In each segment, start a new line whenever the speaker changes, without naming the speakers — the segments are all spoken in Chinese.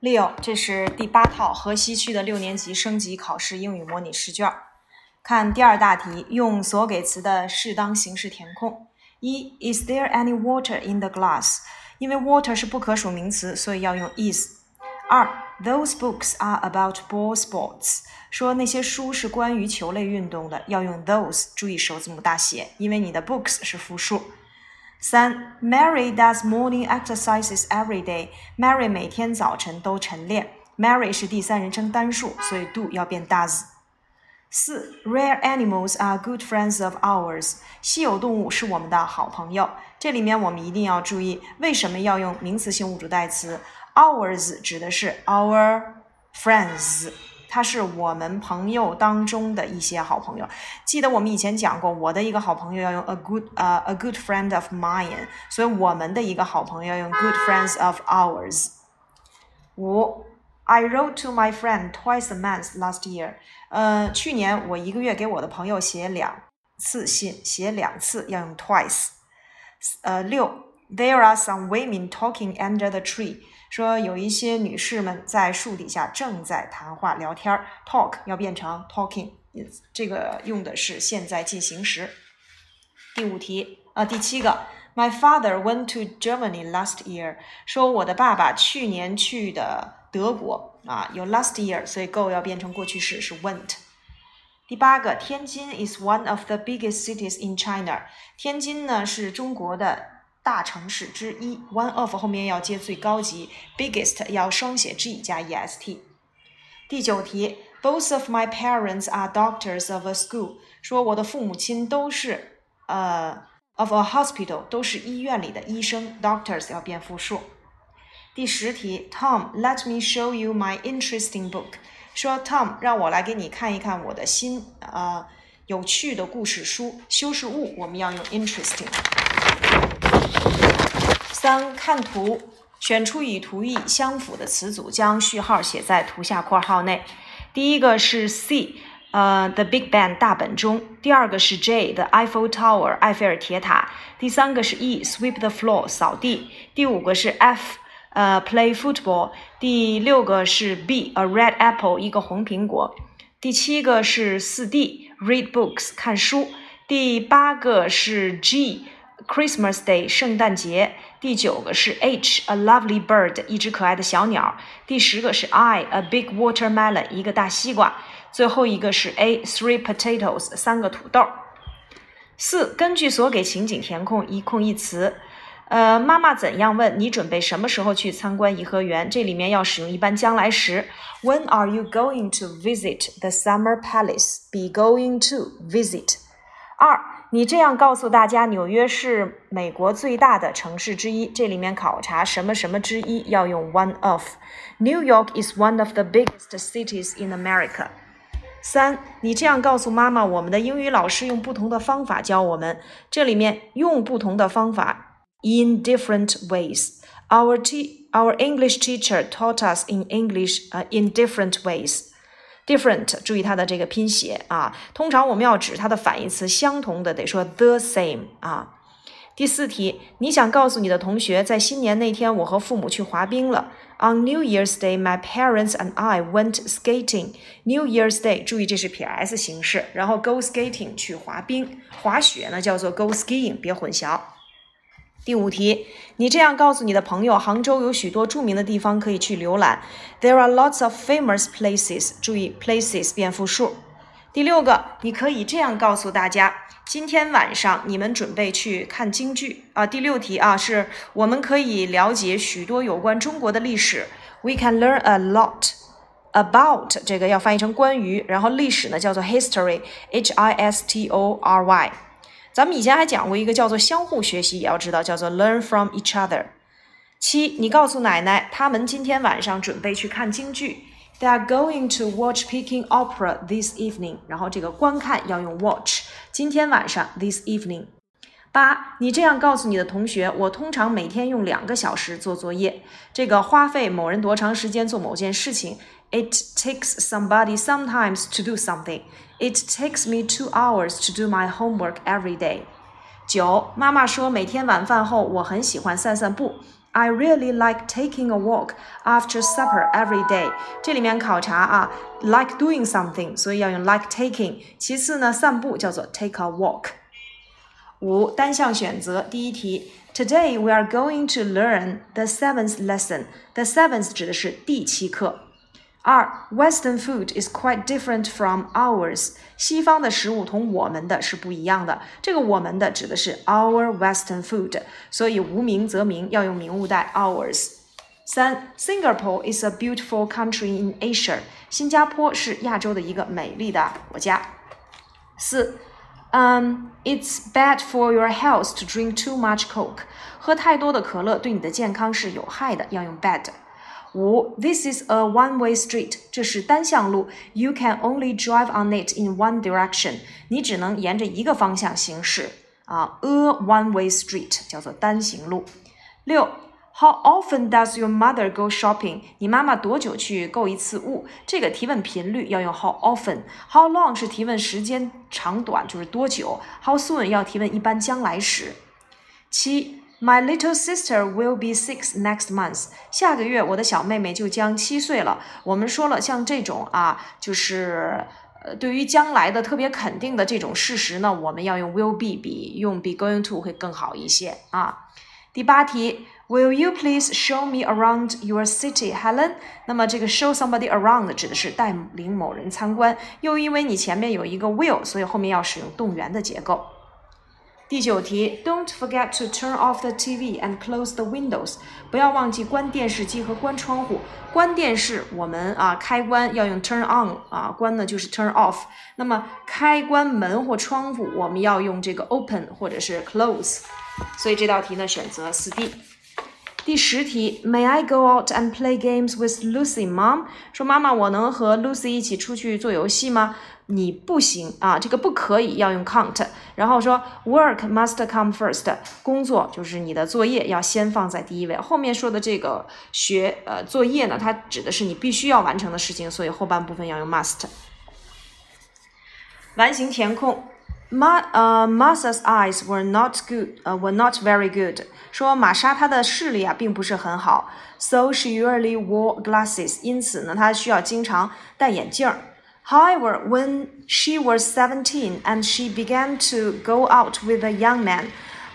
六，这是第八套河西区的六年级升级考试英语模拟试卷。看第二大题，用所给词的适当形式填空。一，Is there any water in the glass？因为 water 是不可数名词，所以要用 is。二，Those books are about ball sports。说那些书是关于球类运动的，要用 those。注意首字母大写，因为你的 books 是复数。三，Mary does morning exercises every day。Mary 每天早晨都晨练。Mary 是第三人称单数，所以 do 要变 does。四，Rare animals are good friends of ours。稀有动物是我们的好朋友。这里面我们一定要注意，为什么要用名词性物主代词？Ours 指的是 our friends。 他是我们朋友当中的一些好朋友。记得我们以前讲过，我的一个好朋友要用 a good 呃 a good friend of mine，所以我们的一个好朋友要用 good friends of ours。五，I wrote to my friend twice a month last year。呃，去年我一个月给我的朋友写两次信，写两次要用 twice。呃，六，There are some women talking under the tree。 说有一些女士们在树底下正在谈话聊天儿，talk 要变成 talking，这个用的是现在进行时。第五题，啊，第七个，My father went to Germany last year。说我的爸爸去年去的德国啊，有 last year，所以 go 要变成过去式是 went。第八个，天津 is one of the biggest cities in China。天津呢是中国的。大城市之一，one of 后面要接最高级，biggest 要双写 g 加 e s t。第九题，Both of my parents are doctors of a school。说我的父母亲都是呃 of a hospital，都是医院里的医生，doctors 要变复数。第十题，Tom，let me show you my interesting book。说 Tom 让我来给你看一看我的新呃有趣的故事书。修饰物我们要用 interesting。 三看图，选出与图意相符的词组，将序号写在图下括号内。第一个是 C，呃，The Big Ben 大本钟。第二个是 J，The Eiffel Tower 埃菲尔铁塔。第三个是 E，Sweep the floor 扫地。第五个是 F，呃，Play football。第六个是 B，A red apple 一个红苹果。第七个是四 D，Read books 看书。第八个是 G。Christmas Day，圣诞节。第九个是 H，a lovely bird，一只可爱的小鸟。第十个是 I，a big watermelon，一个大西瓜。最后一个是 A，three potatoes，三个土豆。四，根据所给情景填空一空一词。呃，妈妈怎样问你准备什么时候去参观颐和园？这里面要使用一般将来时。When are you going to visit the Summer Palace? Be going to visit. 二。你这样告诉大家，纽约是美国最大的城市之一。这里面考察什么什么之一要用 one of。New York is one of the biggest cities in America。三，你这样告诉妈妈，我们的英语老师用不同的方法教我们。这里面用不同的方法，in different ways。Our te our English teacher taught us in English uh, in different ways。 different，注意它的这个拼写啊。通常我们要指它的反义词相同的，得说 the same 啊。第四题，你想告诉你的同学，在新年那天，我和父母去滑冰了。On New Year's Day, my parents and I went skating. New Year's Day，注意这是撇 s 形式，然后 go skating 去滑冰，滑雪呢叫做 go skiing，别混淆。第五题，你这样告诉你的朋友，杭州有许多著名的地方可以去浏览。There are lots of famous places。注意，places 变复数。第六个，你可以这样告诉大家，今天晚上你们准备去看京剧啊。第六题啊，是我们可以了解许多有关中国的历史。We can learn a lot about 这个要翻译成关于，然后历史呢叫做 history，h i s t o r y。咱们以前还讲过一个叫做相互学习，也要知道叫做 learn from each other。七，你告诉奶奶，他们今天晚上准备去看京剧。They are going to watch Peking Opera this evening。然后这个观看要用 watch。今天晚上 this evening。八，你这样告诉你的同学，我通常每天用两个小时做作业。这个花费某人多长时间做某件事情 ？It takes somebody sometimes to do something. It takes me two hours to do my homework every day. 九，妈妈说每天晚饭后我很喜欢散散步。 I really like taking a walk after supper every day。这里面考察啊，like doing something，所以要用 like taking。其次呢，散步叫做 take a walk。五单项选择，第一题，Today we are going to learn the seventh lesson。The seventh 指的是第七课。 二，Western food is quite different from ours。西方的食物同我们的是不一样的。这个我们的指的是 our Western food，所以无名则名，要用名物代 ours。三，Singapore is a beautiful country in Asia。新加坡是亚洲的一个美丽的国家。四，嗯，It's bad for your health to drink too much Coke。喝太多的可乐对你的健康是有害的，要用 bad。 五，This is a one-way street，这是单向路。You can only drive on it in one direction，你只能沿着一个方向行驶。啊，a one-way street 叫做单行路。六，How often does your mother go shopping？你妈妈多久去购一次物？这个提问频率要用 How often。How long 是提问时间长短，就是多久。How soon 要提问一般将来时。七。My little sister will be six next month。下个月我的小妹妹就将七岁了。我们说了，像这种啊，就是呃，对于将来的特别肯定的这种事实呢，我们要用 will be 比用 be going to 会更好一些啊。第八题，Will you please show me around your city, Helen？那么这个 show somebody around 指的是带领某人参观，又因为你前面有一个 will，所以后面要使用动员的结构。第九题，Don't forget to turn off the TV and close the windows。不要忘记关电视机和关窗户。关电视，我们啊开关要用 turn on 啊，关呢就是 turn off。那么开关门或窗户，我们要用这个 open 或者是 close。所以这道题呢选择四 D。第十题，May I go out and play games with Lucy, Mom？说妈妈，我能和 Lucy 一起出去做游戏吗？你不行啊，这个不可以要用 can't，然后说 work must come first，工作就是你的作业要先放在第一位。后面说的这个学呃作业呢，它指的是你必须要完成的事情，所以后半部分要用 must。完形填空，Ma 呃 Martha's eyes were not good，呃 were not very good，说玛莎她的视力啊并不是很好，so she usually wore glasses，因此呢她需要经常戴眼镜儿。However, when she was seventeen and she began to go out with a young man，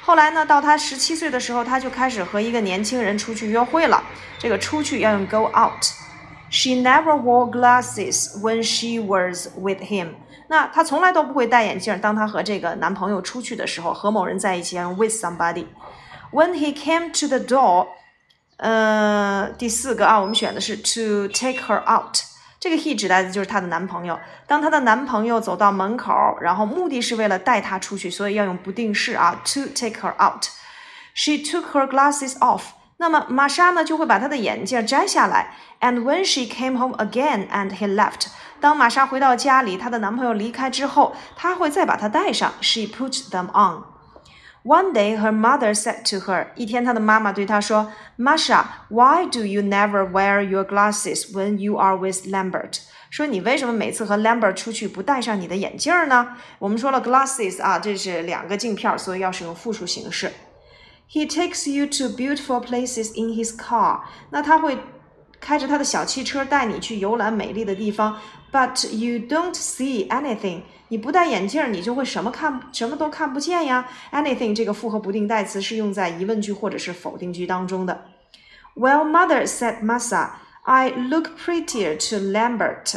后来呢，到她十七岁的时候，她就开始和一个年轻人出去约会了。这个出去要用 go out。She never wore glasses when she was with him。那她从来都不会戴眼镜。当她和这个男朋友出去的时候，和某人在一起，用 with somebody。When he came to the door，呃，第四个啊，我们选的是 to take her out。 这个 he 指代的就是她的男朋友。当她的男朋友走到门口，然后目的是为了带她出去，所以要用不定式啊，to take her out。She took her glasses off。那么玛莎呢就会把她的眼镜摘下来。And when she came home again and he left，当玛莎回到家里，她的男朋友离开之后，她会再把它戴上。She put them on。One day, her mother said to her，一天她的妈妈对她说，Masha, why do you never wear your glasses when you are with Lambert？说你为什么每次和 Lambert 出去不戴上你的眼镜呢？我们说了 glasses 啊，这是两个镜片，所以要使用复数形式。He takes you to beautiful places in his car。那他会开着他的小汽车带你去游览美丽的地方 ，But you don't see anything。你不戴眼镜，你就会什么看什么都看不见呀。Anything 这个复合不定代词是用在疑问句或者是否定句当中的。Well, mother said, Massa, I look prettier to Lambert。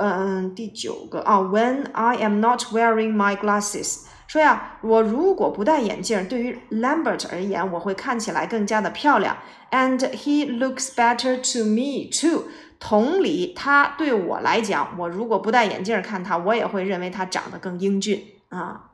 嗯，第九个啊，When I am not wearing my glasses。 说呀，我如果不戴眼镜，对于 Lambert 而言，我会看起来更加的漂亮。And he looks better to me too。同理，他对我来讲，我如果不戴眼镜看他，我也会认为他长得更英俊啊。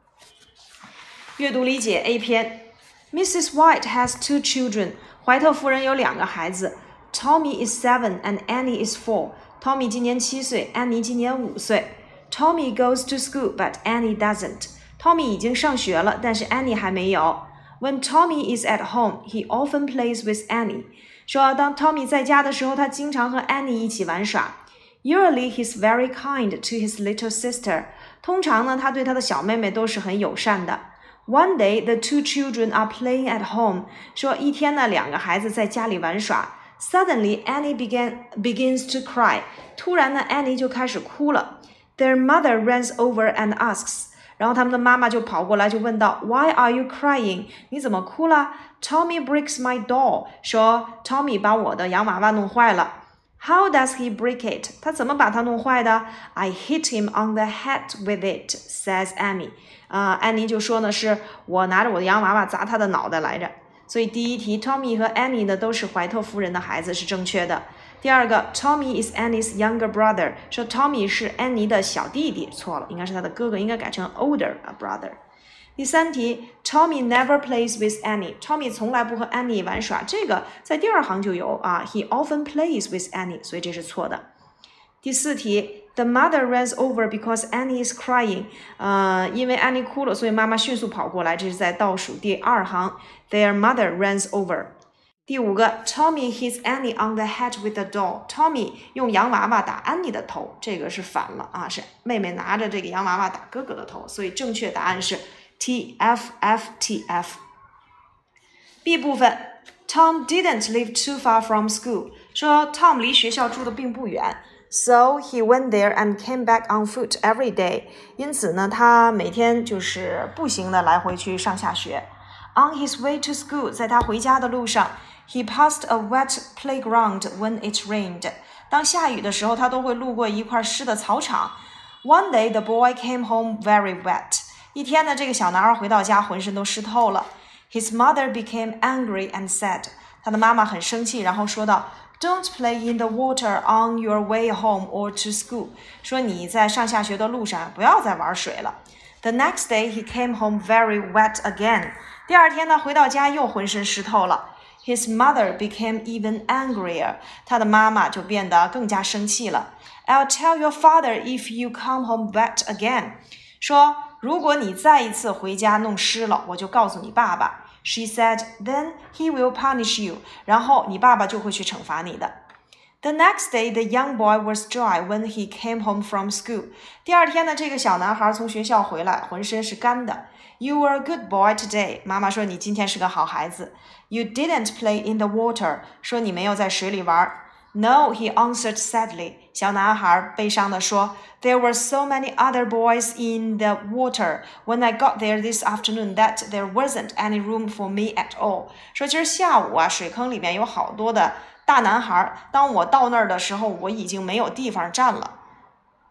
阅读理解 A 篇，Mrs. White has two children。怀特夫人有两个孩子，Tommy is seven and Annie is four。Tommy 今年七岁，安妮今年五岁。Tommy goes to school, but Annie doesn't。 Tommy 已经上学了，但是 Annie 还没有。When Tommy is at home, he often plays with Annie。说当 Tommy 在家的时候，他经常和 Annie 一起玩耍。Usually, he's very kind to his little sister。通常呢，他对他的小妹妹都是很友善的。 One day, the two children are playing at home. 说一天呢，两个孩子在家里玩耍。Suddenly, Annie began begins to cry. 突然呢，Annie 就开始哭了。Their mother runs over and asks. 然后他们的妈妈就跑过来就问道：“Why are you crying？你怎么哭了？”Tommy breaks my doll. 说 Tommy 把我的洋娃娃弄坏了。How does he break it？他怎么把它弄坏的？I hit him on the head with it，says Amy。啊，安妮就说呢，是我拿着我的洋娃娃砸他的脑袋来着。所以第一题，Tommy 和 Annie 呢都是怀特夫人的孩子，是正确的。第二个，Tommy is Annie's younger brother，说 Tommy 是安妮的小弟弟，错了，应该是他的哥哥，应该改成 older brother。第三题，Tommy never plays with Annie。Tommy 从来不和 Annie 玩耍，这个在第二行就有啊。He often plays with Annie，所以这是错的。第四题，The mother runs over because Annie is crying。呃，因为 Annie 哭了，所以妈妈迅速跑过来，这是在倒数第二行。Their mother runs over。第五个，Tommy hits Annie on the head with a doll。Tommy 用洋娃娃打安妮的头，这个是反了啊，是妹妹拿着这个洋娃娃打哥哥的头，所以正确答案是。T F F T F。B 部分，Tom didn't live too far from school。说 Tom 离学校住的并不远，so he went there and came back on foot every day。因此呢，他每天就是步行的来回去上下学。On his way to school，在他回家的路上 ，he passed a wet playground when it rained。当下雨的时候，他都会路过一块湿的草场。One day the boy came home very wet。一天呢，这个小男孩回到家，浑身都湿透了。His mother became angry and said，他的妈妈很生气，然后说道：“Don't play in the water on your way home or to school。”说你在上下学的路上不要再玩水了。The next day he came home very wet again。第二天呢，回到家又浑身湿透了。 His mother became even angrier。他的妈妈就变得更加生气了。I'll tell your father if you come home wet again。说。如果你再一次回家弄湿了，我就告诉你爸爸。She said, "Then he will punish you." 然后你爸爸就会去惩罚你的。The next day, the young boy was dry when he came home from school. 第二天呢，这个小男孩从学校回来，浑身是干的。You were a good boy today. 妈妈说你今天是个好孩子。You didn't play in the water. 说你没有在水里玩。no, he answered sadly. 小男孩悲伤地说：“There were so many other boys in the water when I got there this afternoon that there wasn't any room for me at all。”说今儿下午啊，水坑里面有好多的 大男孩。当我到那儿的时候，我已经没有地方站了。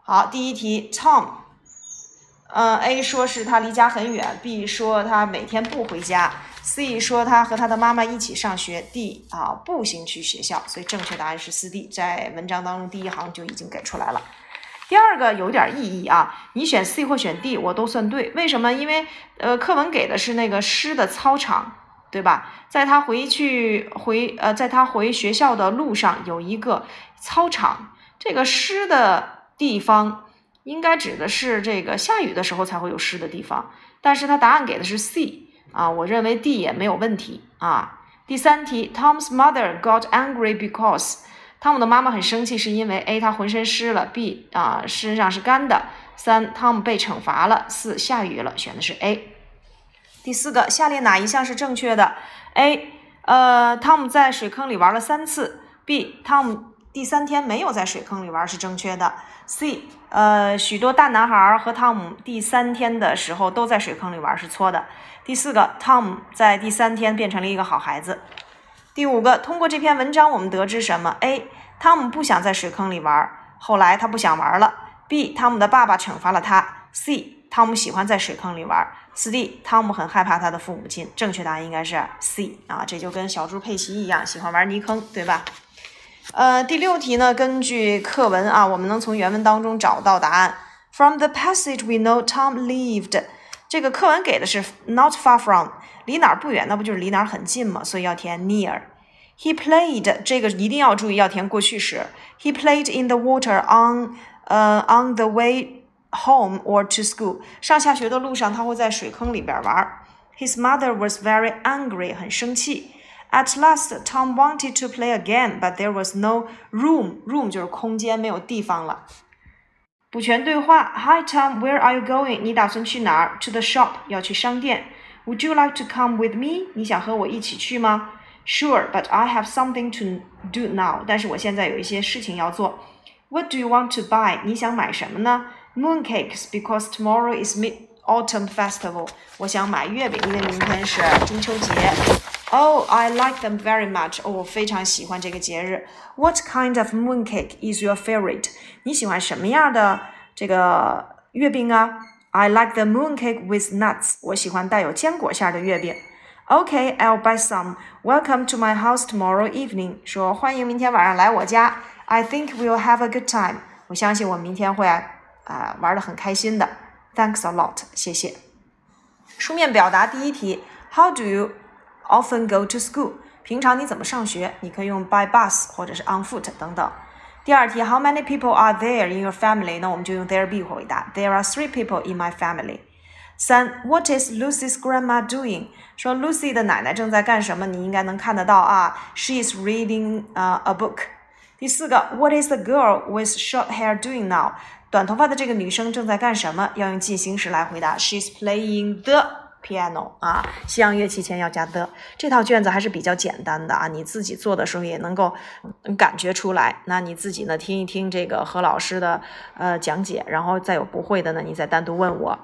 好，第一题，Tom，嗯，A 说是他离家很远，B 说他每天不回家。C 说他和他的妈妈一起上学，D 啊步行去学校，所以正确答案是四 D，在文章当中第一行就已经给出来了。第二个有点意义啊，你选 C 或选 D 我都算对，为什么？因为呃课文给的是那个湿的操场，对吧？在他回去回呃在他回学校的路上有一个操场，这个湿的地方应该指的是这个下雨的时候才会有湿的地方，但是他答案给的是 C。啊，我认为 D 也没有问题啊。第三题，Tom's mother got angry because 汤姆的妈妈很生气，是因为 A 他浑身湿了，B 啊身上是干的。三，汤姆被惩罚了。四，下雨了，选的是 A。第四个，下列哪一项是正确的？A，呃，汤姆在水坑里玩了三次。B，汤姆第三天没有在水坑里玩是正确的。C，呃，许多大男孩和汤姆第三天的时候都在水坑里玩是错的。第四个汤姆在第三天变成了一个好孩子。第五个，通过这篇文章我们得知什么？A. 汤姆不想在水坑里玩，后来他不想玩了。B. 汤姆的爸爸惩罚了他。C. 汤姆喜欢在水坑里玩。四 D. 汤姆很害怕他的父母亲。正确答案应该是 C 啊，这就跟小猪佩奇一样，喜欢玩泥坑，对吧？呃，第六题呢，根据课文啊，我们能从原文当中找到答案。From the passage we know Tom lived. 这个课文给的是 not far from，离哪儿不远，那不就是离哪儿很近吗？所以要填 near。He played，这个一定要注意，要填过去时。He played in the water on，呃，on the way home or to school。上下学的路上，他会在水坑里边玩。His mother was very angry，很生气。At last, Tom wanted to play again, but there was no room. Room 就是空间，没有地方了。补全对话：Hi Tom, where are you going? 你打算去哪儿？To the shop，要去商店。 Would you like to come with me？你想和我一起去吗？Sure, but I have something to do now. 但是我现在有一些事情要做。What do you want to buy？你想买什么呢 ？Mooncakes, because tomorrow is Mid Autumn Festival. 我想买月饼，因为明天是中秋节。Oh, I like them very much. 哦，我非常喜欢这个节日。What kind of mooncake is your favorite? 你喜欢什么样的这个月饼啊？I like the mooncake with nuts. 我喜欢带有坚果馅的月饼。Okay, I'll buy some. Welcome to my house tomorrow evening. 说欢迎明天晚上来我家。I think we'll have a good time. 我相信我明天会 啊、呃、玩的很开心的。Thanks a lot. 谢谢。书面表达第一题，How do you often go to school？平常你怎么上学？你可以用 by bus 或者是 on foot 等等。第二题，How many people are there in your family？那我们就用 there be 回答。There are three people in my family。三，What is Lucy's grandma doing？说 Lucy 的奶奶正在干什么？你应该能看得到啊。She is reading 啊、uh, a book。 第四个，What is the girl with short hair doing now？短头发的这个女生正在干什么？要用进行时来回答。She's playing the piano 啊，西洋乐器前要加 the。这套卷子还是比较简单的啊，你自己做的时候也能够感觉出来。那你自己呢，听一听这个何老师的呃讲解，然后再有不会的呢，你再单独问我。